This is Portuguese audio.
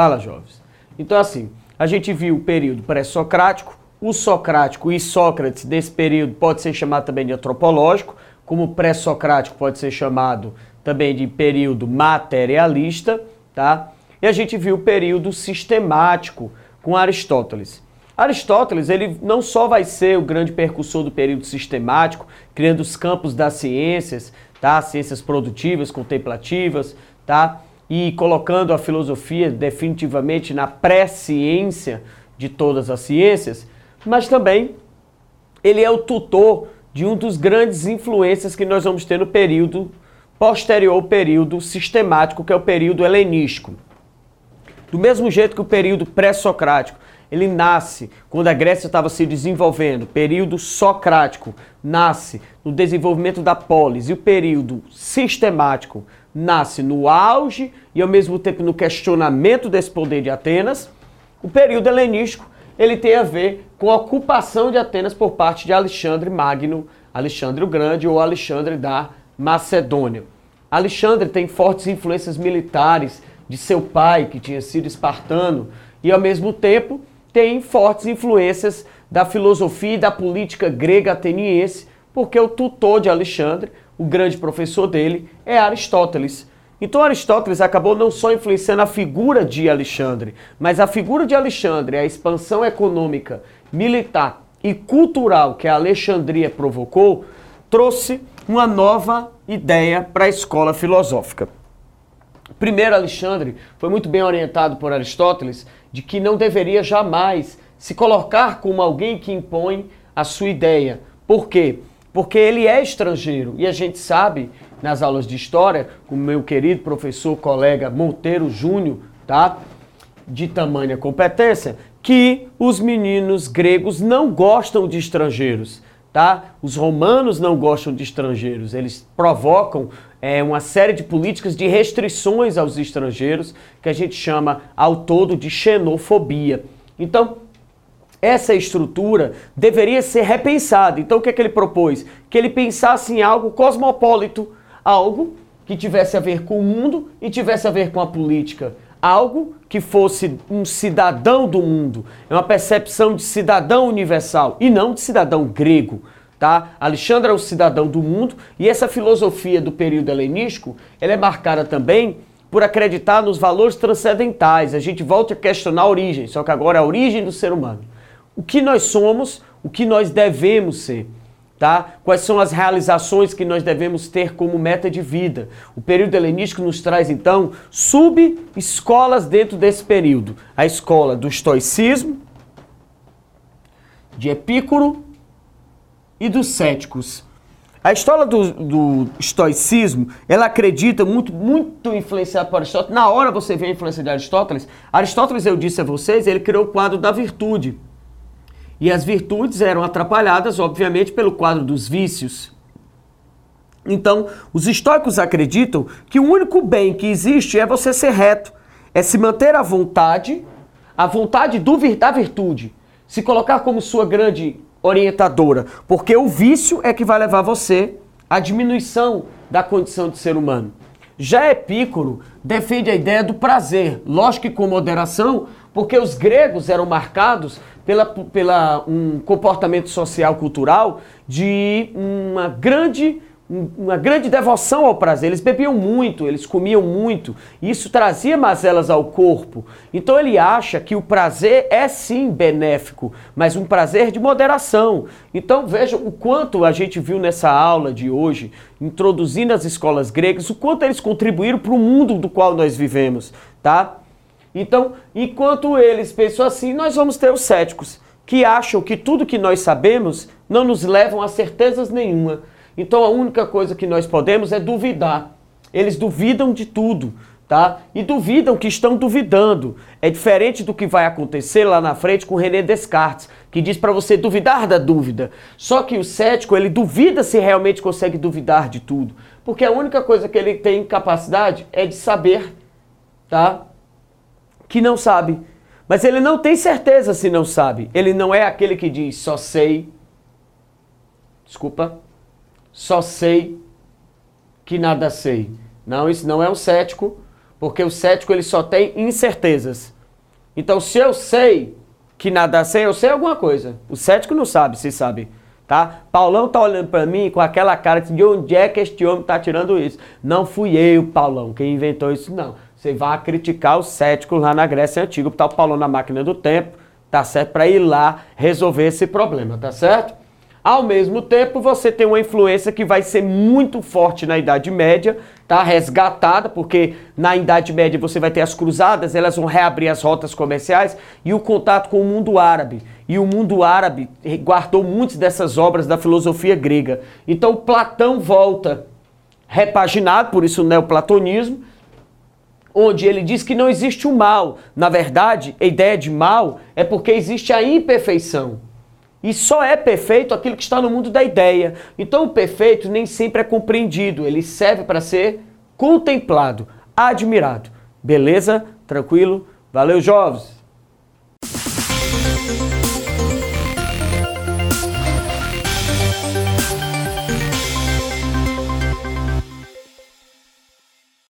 Fala, jovens. Então, assim, a gente viu o período pré-socrático, o socrático e Sócrates, desse período, pode ser chamado também de antropológico, como pré-socrático pode ser chamado também de período materialista, tá? E a gente viu o período sistemático com Aristóteles. Aristóteles, ele não só vai ser o grande percussor do período sistemático, criando os campos das ciências, tá? Ciências produtivas, contemplativas, tá? E colocando a filosofia definitivamente na pré-ciência de todas as ciências, mas também ele é o tutor de um dos grandes influências que nós vamos ter no período posterior ao período sistemático, que é o período helenístico. Do mesmo jeito que o período pré-socrático, ele nasce quando a Grécia estava se desenvolvendo, período socrático nasce no desenvolvimento da polis e o período sistemático nasce no auge e ao mesmo tempo no questionamento desse poder de Atenas. O período helenístico ele tem a ver com a ocupação de Atenas por parte de Alexandre Magno, Alexandre o Grande ou Alexandre da Macedônia. Alexandre tem fortes influências militares de seu pai, que tinha sido espartano, e ao mesmo tempo tem fortes influências da filosofia e da política grega ateniense, porque o tutor de Alexandre, o grande professor dele, é Aristóteles. Então Aristóteles acabou não só influenciando a figura de Alexandre, mas a figura de Alexandre, a expansão econômica, militar e cultural que a Alexandria provocou, trouxe uma nova ideia para a escola filosófica. Primeiro, Alexandre foi muito bem orientado por Aristóteles de que não deveria jamais se colocar como alguém que impõe a sua ideia. Por quê? Porque ele é estrangeiro e a gente sabe nas aulas de história, com meu querido professor, colega Monteiro Júnior, tá? De tamanha competência, que os meninos gregos não gostam de estrangeiros, tá? Os romanos não gostam de estrangeiros, eles provocam é, uma série de políticas de restrições aos estrangeiros, que a gente chama ao todo de xenofobia. Então, essa estrutura deveria ser repensada. Então, o que, é que ele propôs? Que ele pensasse em algo cosmopolito, algo que tivesse a ver com o mundo e tivesse a ver com a política. Algo que fosse um cidadão do mundo, é uma percepção de cidadão universal e não de cidadão grego. Tá? Alexandre é o cidadão do mundo e essa filosofia do período helenístico ela é marcada também por acreditar nos valores transcendentais. A gente volta a questionar a origem, só que agora é a origem do ser humano. O que nós somos, o que nós devemos ser tá? Quais são as realizações que nós devemos ter como meta de vida? O período helenístico nos traz então sub-escolas dentro desse período. A escola do estoicismo, de Epicuro e dos céticos. A história do, do, estoicismo, ela acredita muito, muito influenciado por Aristóteles. Na hora você vê a influência de Aristóteles. Aristóteles, eu disse a vocês, ele criou o quadro da virtude. E as virtudes eram atrapalhadas, obviamente, pelo quadro dos vícios. Então, os estoicos acreditam que o único bem que existe é você ser reto, é se manter à vontade, a vontade do, da virtude, se colocar como sua grande orientadora, porque o vício é que vai levar você à diminuição da condição de ser humano. Já Epícoro defende a ideia do prazer, lógico que com moderação, porque os gregos eram marcados pela, pela um comportamento social cultural de uma grande uma grande devoção ao prazer. Eles bebiam muito, eles comiam muito, isso trazia mazelas ao corpo. Então ele acha que o prazer é sim benéfico, mas um prazer de moderação. Então veja o quanto a gente viu nessa aula de hoje, introduzindo as escolas gregas, o quanto eles contribuíram para o mundo do qual nós vivemos, tá? Então, enquanto eles pensam assim, nós vamos ter os céticos, que acham que tudo que nós sabemos não nos levam a certezas nenhuma. Então a única coisa que nós podemos é duvidar. Eles duvidam de tudo, tá? E duvidam que estão duvidando. É diferente do que vai acontecer lá na frente com René Descartes, que diz para você duvidar da dúvida. Só que o cético, ele duvida se realmente consegue duvidar de tudo, porque a única coisa que ele tem capacidade é de saber, tá? Que não sabe. Mas ele não tem certeza se não sabe. Ele não é aquele que diz só sei. Desculpa. Só sei que nada sei. Não, isso não é um cético, Porque o cético ele só tem incertezas. Então, se eu sei que nada sei, eu sei alguma coisa. O cético não sabe, se sabe. Tá? Paulão tá olhando para mim com aquela cara de onde é que este homem tá tirando isso. Não fui eu, Paulão, quem inventou isso, não. Você vai criticar os céticos lá na Grécia Antiga, tá o Paulão na máquina do tempo, tá certo? Para ir lá resolver esse problema, tá certo? Ao mesmo tempo, você tem uma influência que vai ser muito forte na Idade Média, tá? Resgatada, porque na Idade Média você vai ter as cruzadas, elas vão reabrir as rotas comerciais e o contato com o mundo árabe. E o mundo árabe guardou muitas dessas obras da filosofia grega. Então Platão volta repaginado, por isso o neoplatonismo, onde ele diz que não existe o mal. Na verdade, a ideia de mal é porque existe a imperfeição. E só é perfeito aquilo que está no mundo da ideia. Então o perfeito nem sempre é compreendido, ele serve para ser contemplado, admirado. Beleza? Tranquilo? Valeu, jovens!